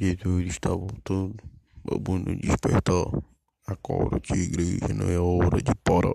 Jesus está voltando. Babu não despertar. Acorda, igreja, não é hora de parar.